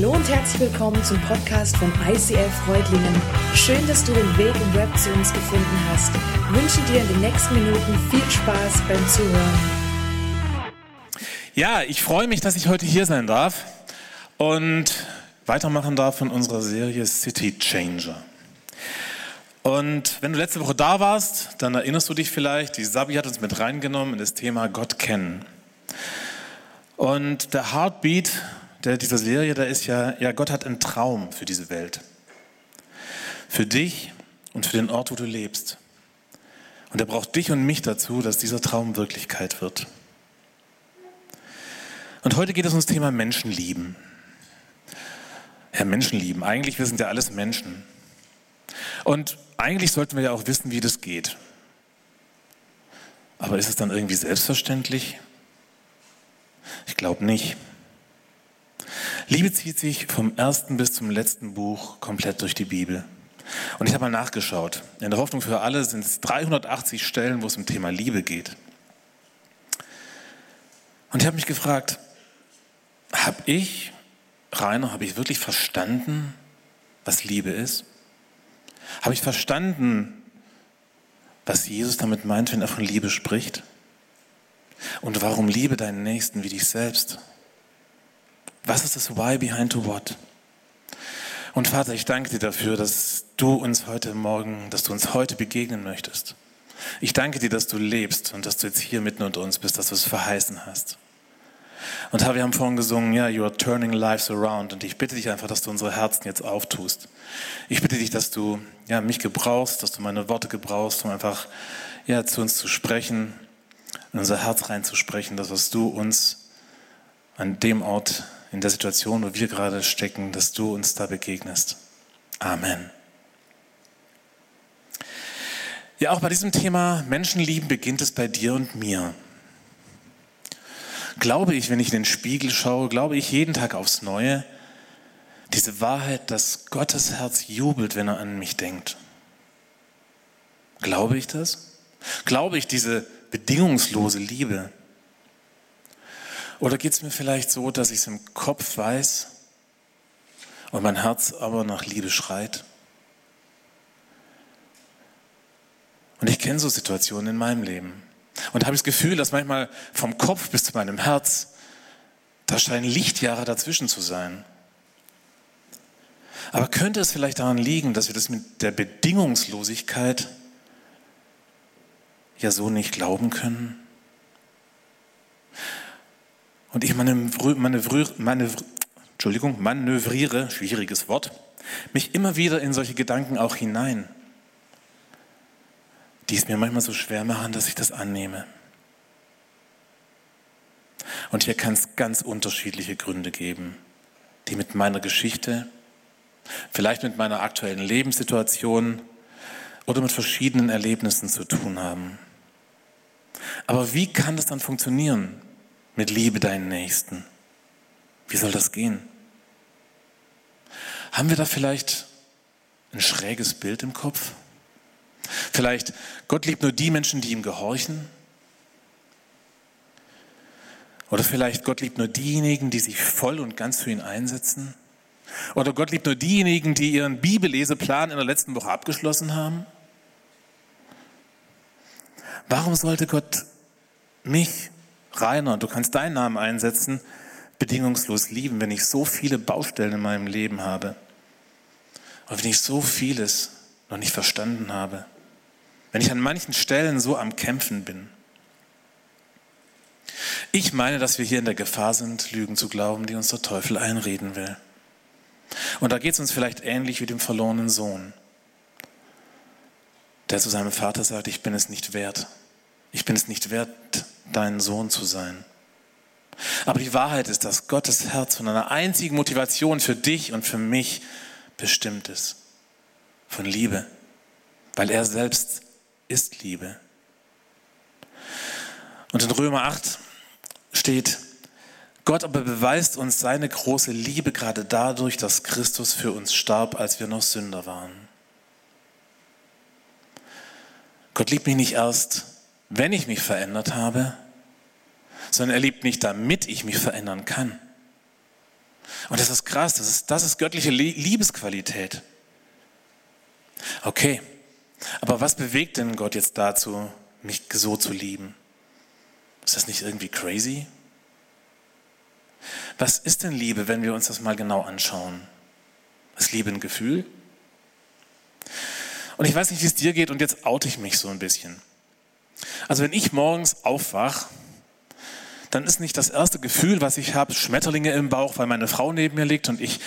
Hallo und herzlich willkommen zum Podcast von ICF Freudlingen. Schön, dass du den Weg im Web zu uns gefunden hast. Ich wünsche dir in den nächsten Minuten viel Spaß beim Zuhören. Ja, ich freue mich, dass ich heute hier sein darf und weitermachen darf von unserer Serie City Changer. Und wenn du letzte Woche da warst, dann erinnerst du dich vielleicht, die Sabi hat uns mit reingenommen in das Thema Gott kennen. Und der Heartbeat der, dieser Serie, da ist ja, ja, Gott hat einen Traum für diese Welt. Für dich und für den Ort, wo du lebst. Und er braucht dich und mich dazu, dass dieser Traum Wirklichkeit wird. Und heute geht es ums Thema Menschenlieben. Ja, Menschenlieben. Eigentlich, wir sind ja alles Menschen. Und eigentlich sollten wir ja auch wissen, wie das geht. Aber ist es dann irgendwie selbstverständlich? Ich glaube nicht. Liebe zieht sich vom ersten bis zum letzten Buch komplett durch die Bibel. Und ich habe mal nachgeschaut. In der Hoffnung für alle sind es 380 Stellen, wo es um Thema Liebe geht. Und ich habe mich gefragt, habe ich, Rainer, habe ich wirklich verstanden, was Liebe ist? Habe ich verstanden, was Jesus damit meint, wenn er von Liebe spricht? Und warum liebe deinen Nächsten wie dich selbst? Was ist das Why behind the What? Und Vater, ich danke dir dafür, dass du uns heute Morgen, dass du uns heute begegnen möchtest. Ich danke dir, dass du lebst und dass du jetzt hier mitten unter uns bist, dass du es verheißen hast. Und Herr, wir haben vorhin gesungen, ja, you are turning lives around. Und ich bitte dich einfach, dass du unsere Herzen jetzt auftust. Ich bitte dich, dass du ja, mich gebrauchst, dass du meine Worte gebrauchst, um einfach ja, zu uns zu sprechen, in unser Herz reinzusprechen, das, was du uns an dem Ort in der Situation, wo wir gerade stecken, dass du uns da begegnest. Amen. Ja, auch bei diesem Thema Menschenlieben beginnt es bei dir und mir. Glaube ich, wenn ich in den Spiegel schaue, glaube ich jeden Tag aufs Neue, diese Wahrheit, dass Gottes Herz jubelt, wenn er an mich denkt. Glaube ich das? Glaube ich diese bedingungslose Liebe? Oder geht es mir vielleicht so, dass ich es im Kopf weiß und mein Herz aber nach Liebe schreit? Und ich kenne so Situationen in meinem Leben. Und habe das Gefühl, dass manchmal vom Kopf bis zu meinem Herz, da scheinen Lichtjahre dazwischen zu sein. Aber könnte es vielleicht daran liegen, dass wir das mit der Bedingungslosigkeit ja so nicht glauben können? Und ich manövriere, manövriere, Entschuldigung, manövriere, schwieriges Wort, mich immer wieder in solche Gedanken auch hinein, die es mir manchmal so schwer machen, dass ich das annehme. Und hier kann es ganz unterschiedliche Gründe geben, die mit meiner Geschichte, vielleicht mit meiner aktuellen Lebenssituation oder mit verschiedenen Erlebnissen zu tun haben. Aber wie kann das dann funktionieren, mit Liebe deinen Nächsten. Wie soll das gehen? Haben wir da vielleicht ein schräges Bild im Kopf? Vielleicht, Gott liebt nur die Menschen, die ihm gehorchen? Oder vielleicht, Gott liebt nur diejenigen, die sich voll und ganz für ihn einsetzen? Oder Gott liebt nur diejenigen, die ihren Bibelleseplan in der letzten Woche abgeschlossen haben? Warum sollte Gott mich Rainer, du kannst deinen Namen einsetzen, bedingungslos lieben, wenn ich so viele Baustellen in meinem Leben habe und wenn ich so vieles noch nicht verstanden habe, wenn ich an manchen Stellen so am Kämpfen bin. Ich meine, dass wir hier in der Gefahr sind, Lügen zu glauben, die uns der Teufel einreden will. Und da geht es uns vielleicht ähnlich wie dem verlorenen Sohn, der zu seinem Vater sagt, ich bin es nicht wert. Ich bin es nicht wert, dein Sohn zu sein. Aber die Wahrheit ist, dass Gottes Herz von einer einzigen Motivation für dich und für mich bestimmt ist. Von Liebe. Weil er selbst ist Liebe. Und in Römer 8 steht, Gott aber beweist uns seine große Liebe gerade dadurch, dass Christus für uns starb, als wir noch Sünder waren. Gott liebt mich nicht erst, wenn ich mich verändert habe, sondern er liebt mich, damit ich mich verändern kann. Und das ist krass, das ist, das ist göttliche Liebesqualität. Okay, aber was bewegt denn Gott jetzt dazu, mich so zu lieben? Ist das nicht irgendwie crazy? Was ist denn Liebe, wenn wir uns das mal genau anschauen? Ist Liebe ein Gefühl? Und ich weiß nicht, wie es dir geht und jetzt oute ich mich so ein bisschen. Also wenn ich morgens aufwach, dann ist nicht das erste Gefühl, was ich habe, Schmetterlinge im Bauch, weil meine Frau neben mir liegt und ich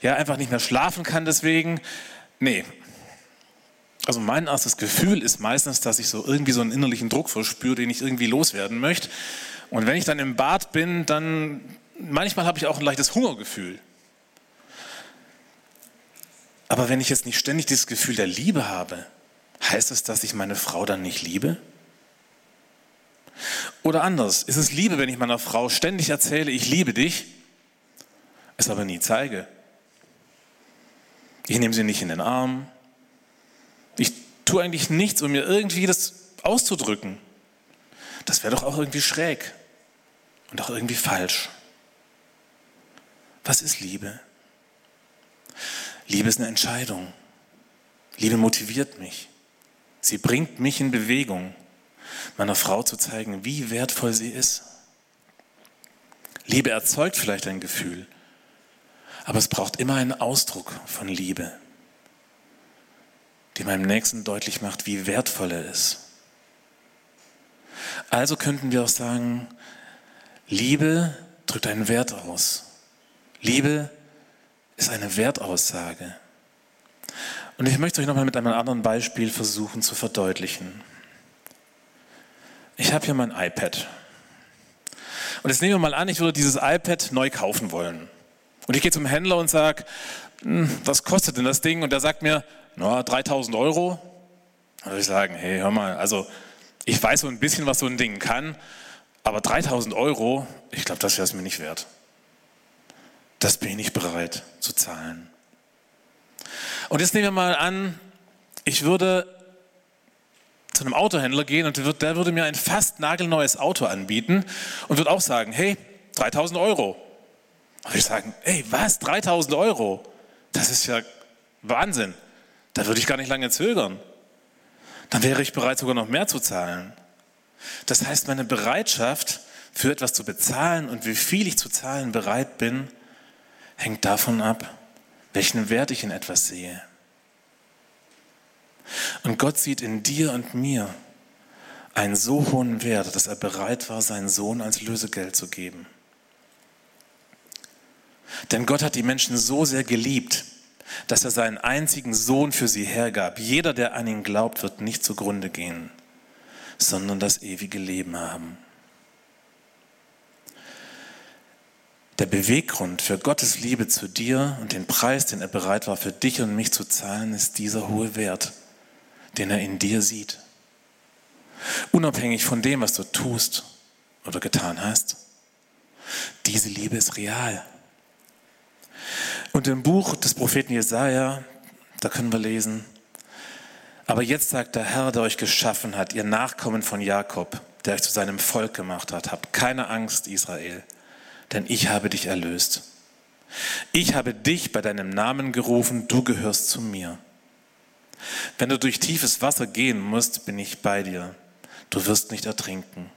ja einfach nicht mehr schlafen kann deswegen. Nee. Also mein erstes Gefühl ist meistens, dass ich so irgendwie so einen innerlichen Druck verspüre, den ich irgendwie loswerden möchte. Und wenn ich dann im Bad bin, dann manchmal habe ich auch ein leichtes Hungergefühl. Aber wenn ich jetzt nicht ständig dieses Gefühl der Liebe habe, heißt es, dass ich meine Frau dann nicht liebe? Oder anders, ist es Liebe, wenn ich meiner Frau ständig erzähle, ich liebe dich, es aber nie zeige? Ich nehme sie nicht in den Arm. Ich tue eigentlich nichts, um mir irgendwie das auszudrücken. Das wäre doch auch irgendwie schräg und auch irgendwie falsch. Was ist Liebe? Liebe ist eine Entscheidung. Liebe motiviert mich. Sie bringt mich in Bewegung, meiner Frau zu zeigen, wie wertvoll sie ist. Liebe erzeugt vielleicht ein Gefühl, aber es braucht immer einen Ausdruck von Liebe, die meinem Nächsten deutlich macht, wie wertvoll er ist. Also könnten wir auch sagen, Liebe drückt einen Wert aus. Liebe ist eine Wertaussage. Und ich möchte euch nochmal mit einem anderen Beispiel versuchen zu verdeutlichen. Ich habe hier mein iPad. Und jetzt nehmen wir mal an, ich würde dieses iPad neu kaufen wollen. Und ich gehe zum Händler und sage, hm, was kostet denn das Ding? Und der sagt mir, na, 3000 Euro. Dann würde ich sagen, hey, hör mal, also ich weiß so ein bisschen, was so ein Ding kann, aber 3000 Euro, ich glaube, das wäre es mir nicht wert das bin ich nicht bereit zu zahlen. Und jetzt nehmen wir mal an, ich würde einem Autohändler gehen und der würde mir ein fast nagelneues Auto anbieten und würde auch sagen, hey, 3000 Euro. Und ich sagen, hey, was, 3000 Euro? Das ist ja Wahnsinn. Da würde ich gar nicht lange zögern. Dann wäre ich bereit, sogar noch mehr zu zahlen. Das heißt, meine Bereitschaft für etwas zu bezahlen und wie viel ich zu zahlen bereit bin, hängt davon ab, welchen Wert ich in etwas sehe. Und Gott sieht in dir und mir einen so hohen Wert, dass er bereit war, seinen Sohn als Lösegeld zu geben. Denn Gott hat die Menschen so sehr geliebt, dass er seinen einzigen Sohn für sie hergab. Jeder, der an ihn glaubt, wird nicht zugrunde gehen, sondern das ewige Leben haben. Der Beweggrund für Gottes Liebe zu dir und den Preis, den er bereit war für dich und mich zu zahlen, ist dieser hohe Wert, den er in dir sieht. Unabhängig von dem, was du tust oder getan hast. Diese Liebe ist real. Und im Buch des Propheten Jesaja, da können wir lesen, aber jetzt sagt der Herr, der euch geschaffen hat, ihr Nachkommen von Jakob, der euch zu seinem Volk gemacht hat, habt keine Angst, Israel denn ich habe dich erlöst. Ich habe dich bei deinem Namen gerufen, du gehörst zu mir. Wenn du durch tiefes Wasser gehen musst, bin ich bei dir. Du wirst nicht ertrinken.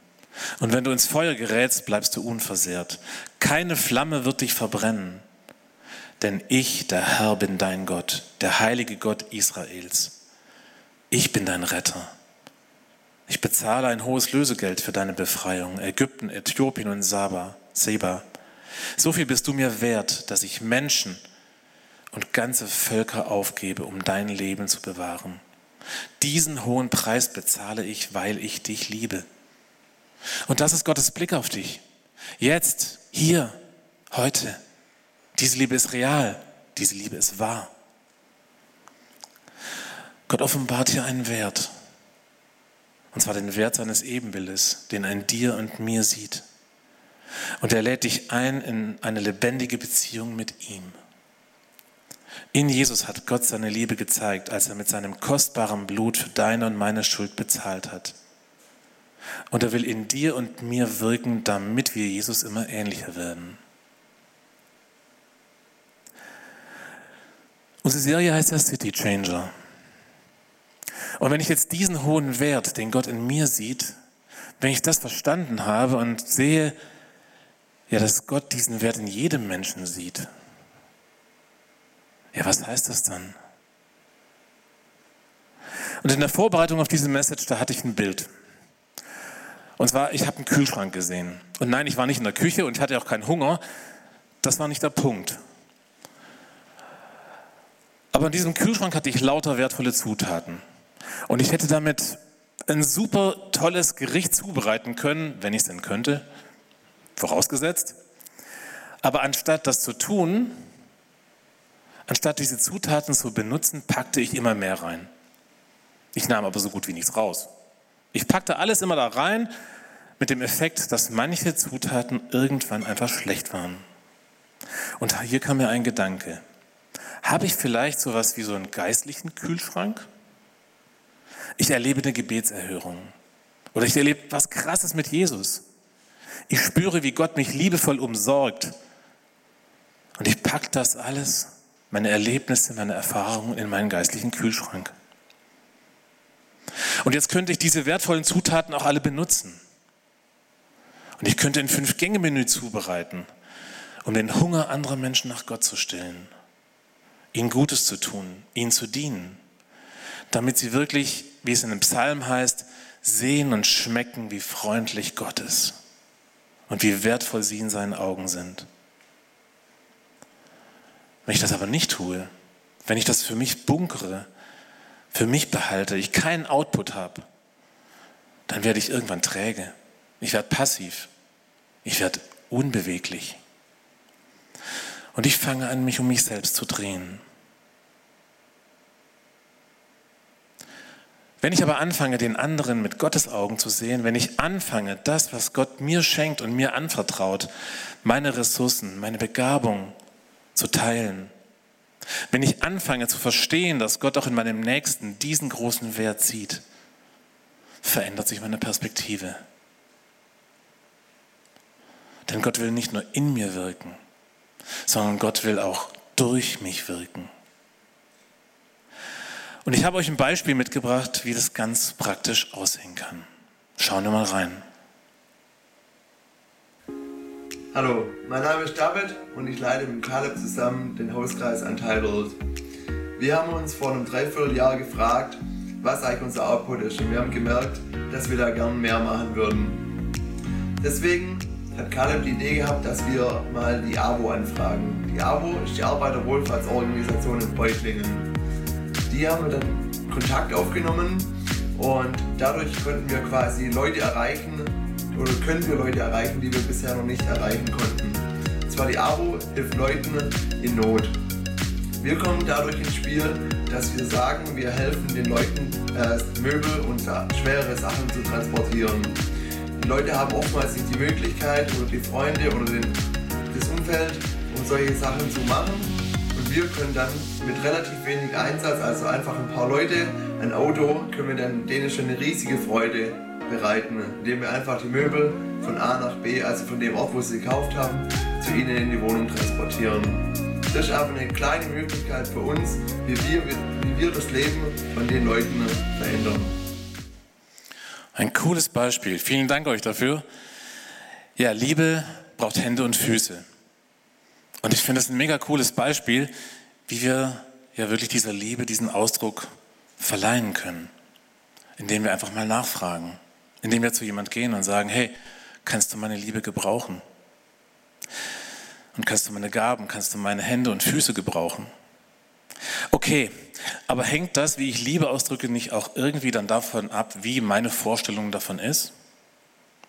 Und wenn du ins Feuer gerätst, bleibst du unversehrt. Keine Flamme wird dich verbrennen. Denn ich, der Herr, bin dein Gott, der heilige Gott Israels. Ich bin dein Retter. Ich bezahle ein hohes Lösegeld für deine Befreiung. Ägypten, Äthiopien und Saba. Seba, so viel bist du mir wert, dass ich Menschen und ganze Völker aufgebe, um dein Leben zu bewahren. Diesen hohen Preis bezahle ich, weil ich dich liebe. Und das ist Gottes Blick auf dich. Jetzt, hier, heute. Diese Liebe ist real. Diese Liebe ist wahr. Gott offenbart hier einen Wert. Und zwar den Wert seines Ebenbildes, den er in dir und mir sieht. Und er lädt dich ein in eine lebendige Beziehung mit ihm. In Jesus hat Gott seine Liebe gezeigt, als er mit seinem kostbaren Blut für deine und meine Schuld bezahlt hat. Und er will in dir und mir wirken, damit wir Jesus immer ähnlicher werden. Unsere Serie heißt ja City Changer. Und wenn ich jetzt diesen hohen Wert, den Gott in mir sieht, wenn ich das verstanden habe und sehe, ja, dass Gott diesen Wert in jedem Menschen sieht, ja, was heißt das dann? Und in der Vorbereitung auf diese Message, da hatte ich ein Bild. Und zwar, ich habe einen Kühlschrank gesehen. Und nein, ich war nicht in der Küche und ich hatte auch keinen Hunger. Das war nicht der Punkt. Aber in diesem Kühlschrank hatte ich lauter wertvolle Zutaten. Und ich hätte damit ein super tolles Gericht zubereiten können, wenn ich es denn könnte, vorausgesetzt. Aber anstatt das zu tun, anstatt diese Zutaten zu benutzen, packte ich immer mehr rein. Ich nahm aber so gut wie nichts raus. Ich packte alles immer da rein mit dem Effekt, dass manche Zutaten irgendwann einfach schlecht waren. Und hier kam mir ein Gedanke. Habe ich vielleicht sowas wie so einen geistlichen Kühlschrank? Ich erlebe eine Gebetserhörung. Oder ich erlebe was Krasses mit Jesus. Ich spüre, wie Gott mich liebevoll umsorgt. Und ich packe das alles, meine Erlebnisse, meine Erfahrungen in meinen geistlichen Kühlschrank. Und jetzt könnte ich diese wertvollen Zutaten auch alle benutzen. Und ich könnte ein Fünf-Gänge-Menü zubereiten, um den Hunger anderer Menschen nach Gott zu stillen, ihnen Gutes zu tun, ihnen zu dienen, damit sie wirklich, wie es in dem Psalm heißt, sehen und schmecken, wie freundlich Gott ist und wie wertvoll sie in seinen Augen sind. Wenn ich das aber nicht tue, wenn ich das für mich bunkere, für mich behalte, ich keinen Output habe, dann werde ich irgendwann träge. Ich werde passiv. Ich werde unbeweglich. Und ich fange an, mich um mich selbst zu drehen. Wenn ich aber anfange, den anderen mit Gottes Augen zu sehen, wenn ich anfange, das, was Gott mir schenkt und mir anvertraut, meine Ressourcen, meine Begabung zu teilen, wenn ich anfange zu verstehen, dass Gott auch in meinem Nächsten diesen großen Wert sieht, verändert sich meine Perspektive. Denn Gott will nicht nur in mir wirken, sondern Gott will auch durch mich wirken. Und ich habe euch ein Beispiel mitgebracht, wie das ganz praktisch aussehen kann. Schauen wir mal rein. Hallo, mein Name ist David und ich leite mit Caleb zusammen den Hauskreis Untitled. Wir haben uns vor einem Dreivierteljahr gefragt, was eigentlich unser Output ist und wir haben gemerkt, dass wir da gern mehr machen würden. Deswegen hat Caleb die Idee gehabt, dass wir mal die AWO anfragen. Die AWO ist die Arbeiterwohlfahrtsorganisation in Beutlingen. Die haben wir dann Kontakt aufgenommen und dadurch konnten wir quasi Leute erreichen, oder können wir Leute erreichen, die wir bisher noch nicht erreichen konnten. Und zwar die AWO hilft Leuten in Not. Wir kommen dadurch ins Spiel, dass wir sagen, wir helfen den Leuten, äh, Möbel und schwere Sachen zu transportieren. Die Leute haben oftmals nicht die Möglichkeit oder die Freunde oder den, das Umfeld, um solche Sachen zu machen. Und wir können dann mit relativ wenig Einsatz, also einfach ein paar Leute, ein Auto, können wir dann denen schon eine riesige Freude bereiten, indem wir einfach die Möbel von A nach B, also von dem Ort, wo sie gekauft haben, zu ihnen in die Wohnung transportieren. Das ist aber eine kleine Möglichkeit für uns, wie wir, wie wir das Leben von den Leuten verändern. Ein cooles Beispiel. Vielen Dank euch dafür. Ja, Liebe braucht Hände und Füße. Und ich finde es ein mega cooles Beispiel, wie wir ja wirklich dieser Liebe diesen Ausdruck verleihen können, indem wir einfach mal nachfragen indem wir zu jemand gehen und sagen, hey, kannst du meine Liebe gebrauchen? Und kannst du meine Gaben, kannst du meine Hände und Füße gebrauchen? Okay, aber hängt das, wie ich Liebe ausdrücke, nicht auch irgendwie dann davon ab, wie meine Vorstellung davon ist?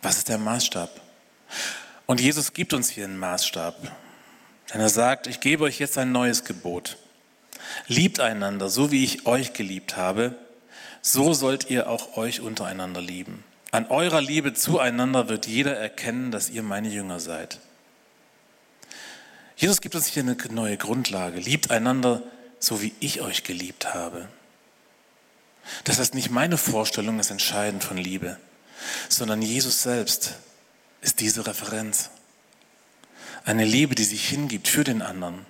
Was ist der Maßstab? Und Jesus gibt uns hier einen Maßstab. Denn er sagt, ich gebe euch jetzt ein neues Gebot. Liebt einander, so wie ich euch geliebt habe, so sollt ihr auch euch untereinander lieben. An eurer Liebe zueinander wird jeder erkennen, dass ihr meine Jünger seid. Jesus gibt uns hier eine neue Grundlage. Liebt einander, so wie ich euch geliebt habe. Das heißt, nicht meine Vorstellung ist entscheidend von Liebe, sondern Jesus selbst ist diese Referenz. Eine Liebe, die sich hingibt für den anderen.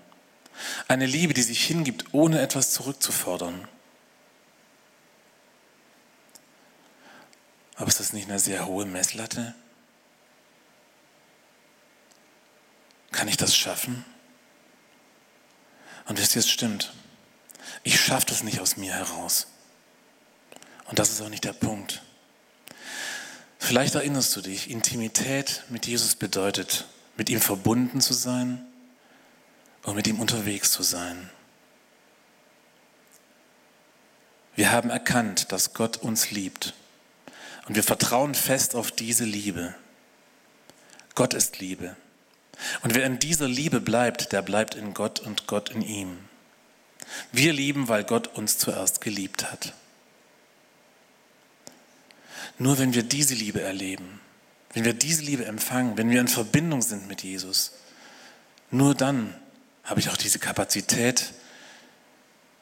Eine Liebe, die sich hingibt, ohne etwas zurückzufordern. Aber ist das nicht eine sehr hohe Messlatte? Kann ich das schaffen? Und wisst ihr, es stimmt. Ich schaffe das nicht aus mir heraus. Und das ist auch nicht der Punkt. Vielleicht erinnerst du dich, Intimität mit Jesus bedeutet, mit ihm verbunden zu sein und mit ihm unterwegs zu sein. Wir haben erkannt, dass Gott uns liebt und wir vertrauen fest auf diese Liebe. Gott ist Liebe. Und wer in dieser Liebe bleibt, der bleibt in Gott und Gott in ihm. Wir lieben, weil Gott uns zuerst geliebt hat. Nur wenn wir diese Liebe erleben, wenn wir diese Liebe empfangen, wenn wir in Verbindung sind mit Jesus, nur dann habe ich auch diese Kapazität,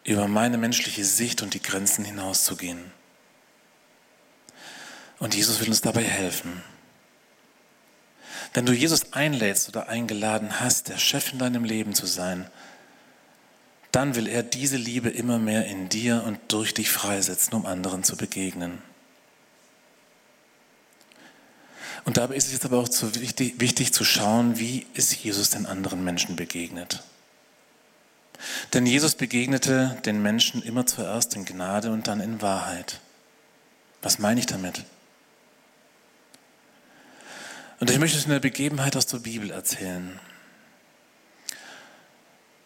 über meine menschliche Sicht und die Grenzen hinauszugehen. Und Jesus will uns dabei helfen. Wenn du Jesus einlädst oder eingeladen hast, der Chef in deinem Leben zu sein, dann will er diese Liebe immer mehr in dir und durch dich freisetzen, um anderen zu begegnen. Und dabei ist es jetzt aber auch zu wichtig, wichtig zu schauen, wie ist Jesus den anderen Menschen begegnet. Denn Jesus begegnete den Menschen immer zuerst in Gnade und dann in Wahrheit. Was meine ich damit? Und ich möchte es in der Begebenheit aus der Bibel erzählen.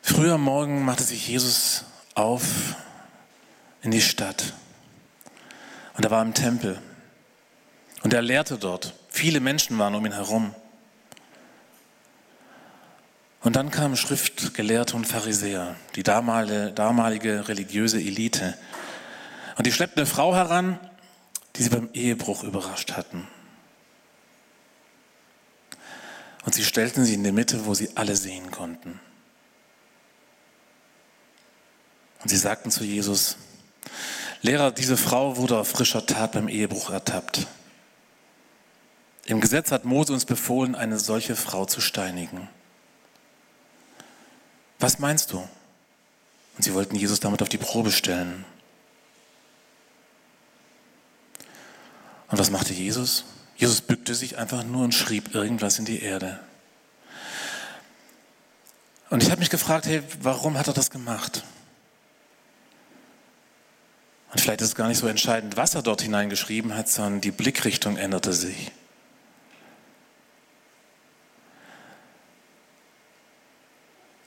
Früher am Morgen machte sich Jesus auf in die Stadt. Und er war im Tempel. Und er lehrte dort. Viele Menschen waren um ihn herum. Und dann kamen Schriftgelehrte und Pharisäer, die damalige, damalige religiöse Elite. Und die schleppten eine Frau heran, die sie beim Ehebruch überrascht hatten. Und sie stellten sie in die Mitte, wo sie alle sehen konnten. Und sie sagten zu Jesus, Lehrer, diese Frau wurde auf frischer Tat beim Ehebruch ertappt. Im Gesetz hat Mose uns befohlen, eine solche Frau zu steinigen. Was meinst du? Und sie wollten Jesus damit auf die Probe stellen. Und was machte Jesus? Jesus bückte sich einfach nur und schrieb irgendwas in die Erde. Und ich habe mich gefragt, hey, warum hat er das gemacht? Und vielleicht ist es gar nicht so entscheidend, was er dort hineingeschrieben hat, sondern die Blickrichtung änderte sich.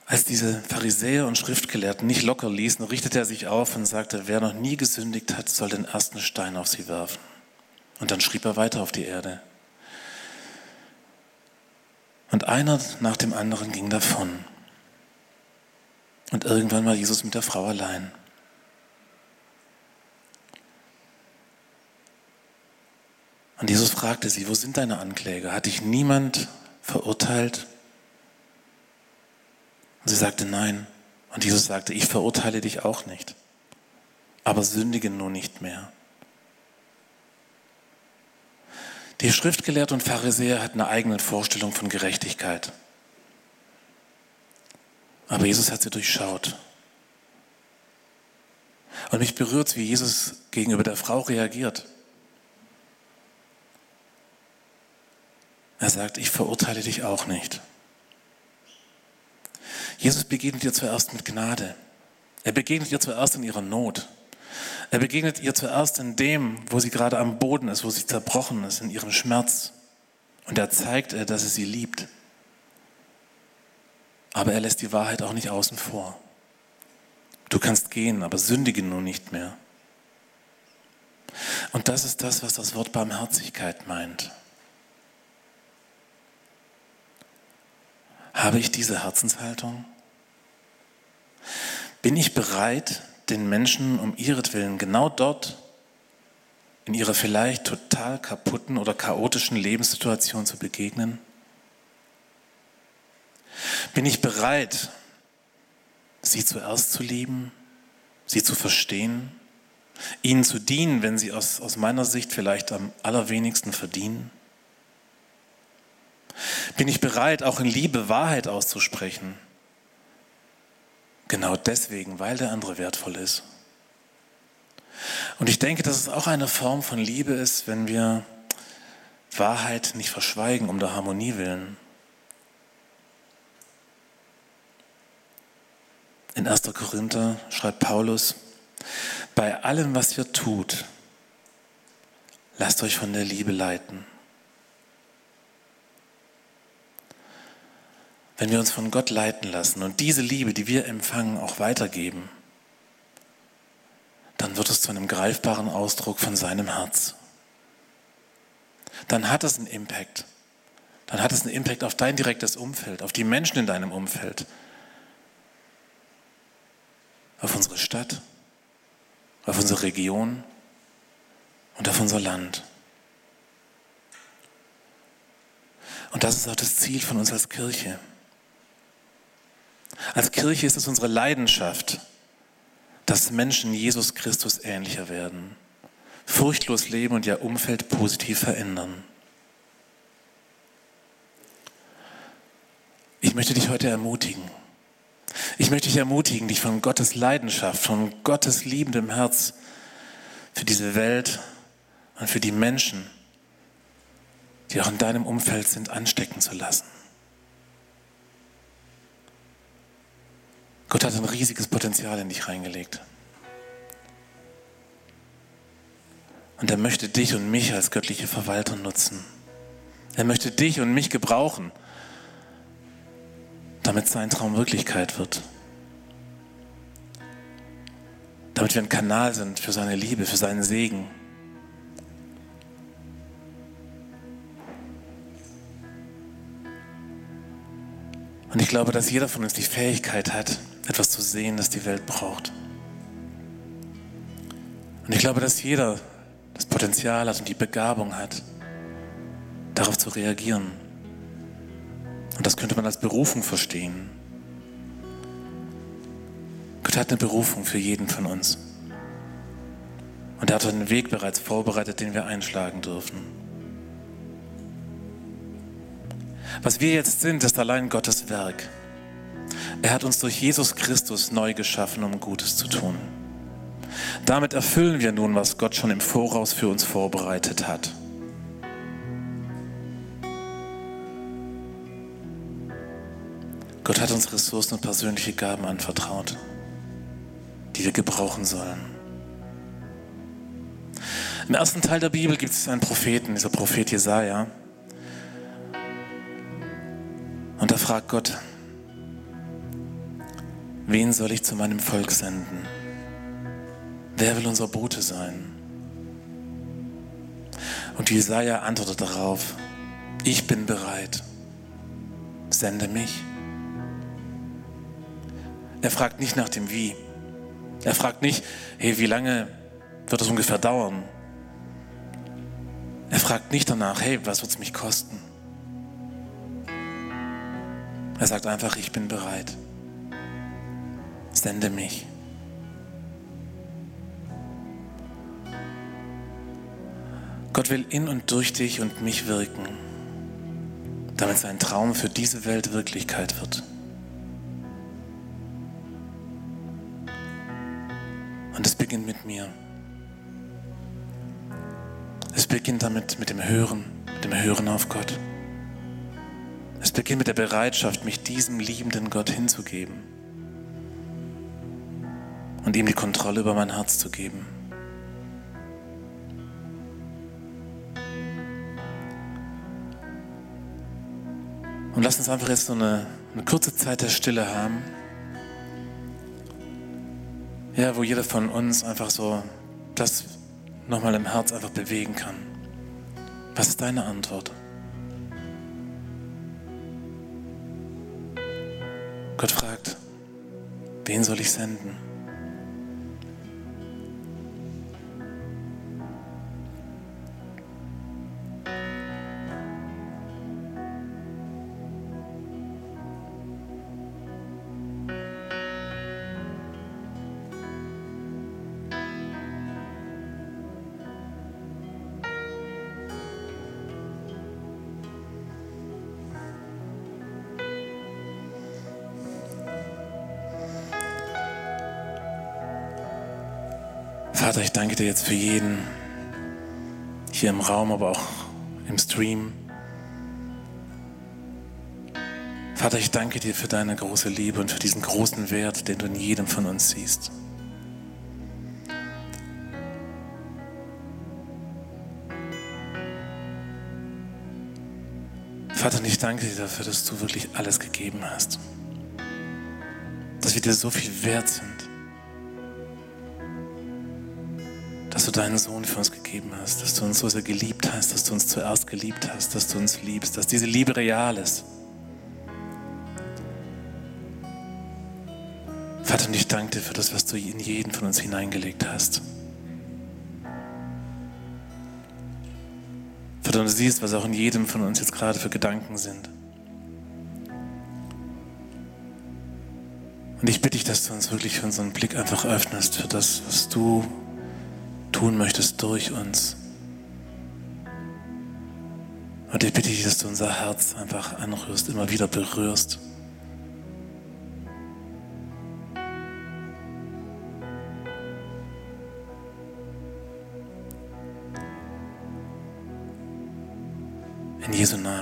Als diese Pharisäer und Schriftgelehrten nicht locker ließen, richtete er sich auf und sagte, wer noch nie gesündigt hat, soll den ersten Stein auf sie werfen. Und dann schrieb er weiter auf die Erde. Und einer nach dem anderen ging davon. Und irgendwann war Jesus mit der Frau allein. Und Jesus fragte sie, wo sind deine Ankläger? Hat dich niemand verurteilt? Und sie sagte nein. Und Jesus sagte, ich verurteile dich auch nicht, aber sündige nun nicht mehr. Die Schriftgelehrten und Pharisäer hatten eine eigene Vorstellung von Gerechtigkeit. Aber Jesus hat sie durchschaut. Und mich berührt wie Jesus gegenüber der Frau reagiert. Er sagt, ich verurteile dich auch nicht. Jesus begegnet ihr zuerst mit Gnade. Er begegnet ihr zuerst in ihrer Not. Er begegnet ihr zuerst in dem, wo sie gerade am Boden ist, wo sie zerbrochen ist, in ihrem Schmerz. Und er zeigt ihr, dass er sie liebt. Aber er lässt die Wahrheit auch nicht außen vor. Du kannst gehen, aber sündige nun nicht mehr. Und das ist das, was das Wort Barmherzigkeit meint. Habe ich diese Herzenshaltung? Bin ich bereit, den Menschen um ihretwillen genau dort in ihrer vielleicht total kaputten oder chaotischen Lebenssituation zu begegnen? Bin ich bereit, sie zuerst zu lieben, sie zu verstehen, ihnen zu dienen, wenn sie aus, aus meiner Sicht vielleicht am allerwenigsten verdienen? Bin ich bereit, auch in Liebe Wahrheit auszusprechen? Genau deswegen, weil der andere wertvoll ist. Und ich denke, dass es auch eine Form von Liebe ist, wenn wir Wahrheit nicht verschweigen um der Harmonie willen. In 1. Korinther schreibt Paulus, bei allem, was ihr tut, lasst euch von der Liebe leiten. Wenn wir uns von Gott leiten lassen und diese Liebe, die wir empfangen, auch weitergeben, dann wird es zu einem greifbaren Ausdruck von seinem Herz. Dann hat es einen Impact. Dann hat es einen Impact auf dein direktes Umfeld, auf die Menschen in deinem Umfeld, auf unsere Stadt, auf unsere Region und auf unser Land. Und das ist auch das Ziel von uns als Kirche. Als Kirche ist es unsere Leidenschaft, dass Menschen Jesus Christus ähnlicher werden, furchtlos leben und ihr Umfeld positiv verändern. Ich möchte dich heute ermutigen. Ich möchte dich ermutigen, dich von Gottes Leidenschaft, von Gottes liebendem Herz für diese Welt und für die Menschen, die auch in deinem Umfeld sind, anstecken zu lassen. Gott hat ein riesiges Potenzial in dich reingelegt. Und er möchte dich und mich als göttliche Verwalter nutzen. Er möchte dich und mich gebrauchen, damit sein Traum Wirklichkeit wird. Damit wir ein Kanal sind für seine Liebe, für seinen Segen. Und ich glaube, dass jeder von uns die Fähigkeit hat, etwas zu sehen, das die Welt braucht. Und ich glaube, dass jeder das Potenzial hat und die Begabung hat, darauf zu reagieren. Und das könnte man als Berufung verstehen. Gott hat eine Berufung für jeden von uns. Und er hat einen Weg bereits vorbereitet, den wir einschlagen dürfen. Was wir jetzt sind, ist allein Gottes Werk. Er hat uns durch Jesus Christus neu geschaffen, um Gutes zu tun. Damit erfüllen wir nun, was Gott schon im Voraus für uns vorbereitet hat. Gott hat uns Ressourcen und persönliche Gaben anvertraut, die wir gebrauchen sollen. Im ersten Teil der Bibel gibt es einen Propheten, dieser Prophet Jesaja. Und da fragt Gott, Wen soll ich zu meinem Volk senden? Wer will unser Bote sein? Und Jesaja antwortet darauf: Ich bin bereit. Sende mich. Er fragt nicht nach dem Wie. Er fragt nicht, hey, wie lange wird es ungefähr dauern? Er fragt nicht danach, hey, was wird es mich kosten? Er sagt einfach, ich bin bereit sende mich. Gott will in und durch dich und mich wirken, damit sein Traum für diese Welt Wirklichkeit wird. Und es beginnt mit mir. Es beginnt damit mit dem Hören, mit dem Hören auf Gott. Es beginnt mit der Bereitschaft, mich diesem liebenden Gott hinzugeben und ihm die Kontrolle über mein Herz zu geben. Und lass uns einfach jetzt so eine, eine kurze Zeit der Stille haben. Ja, wo jeder von uns einfach so das nochmal im Herz einfach bewegen kann. Was ist deine Antwort? Gott fragt, wen soll ich senden? Vater, ich danke dir jetzt für jeden hier im Raum, aber auch im Stream. Vater, ich danke dir für deine große Liebe und für diesen großen Wert, den du in jedem von uns siehst. Vater, und ich danke dir dafür, dass du wirklich alles gegeben hast. Dass wir dir so viel wert sind. Dass du deinen Sohn für uns gegeben hast, dass du uns so sehr geliebt hast, dass du uns zuerst geliebt hast, dass du uns liebst, dass diese Liebe real ist. Vater, und ich danke dir für das, was du in jeden von uns hineingelegt hast. Vater, und du siehst, was auch in jedem von uns jetzt gerade für Gedanken sind. Und ich bitte dich, dass du uns wirklich unseren Blick einfach öffnest für das, was du tun möchtest durch uns. Und ich bitte dich, dass du unser Herz einfach anrührst, immer wieder berührst. In Jesu Namen.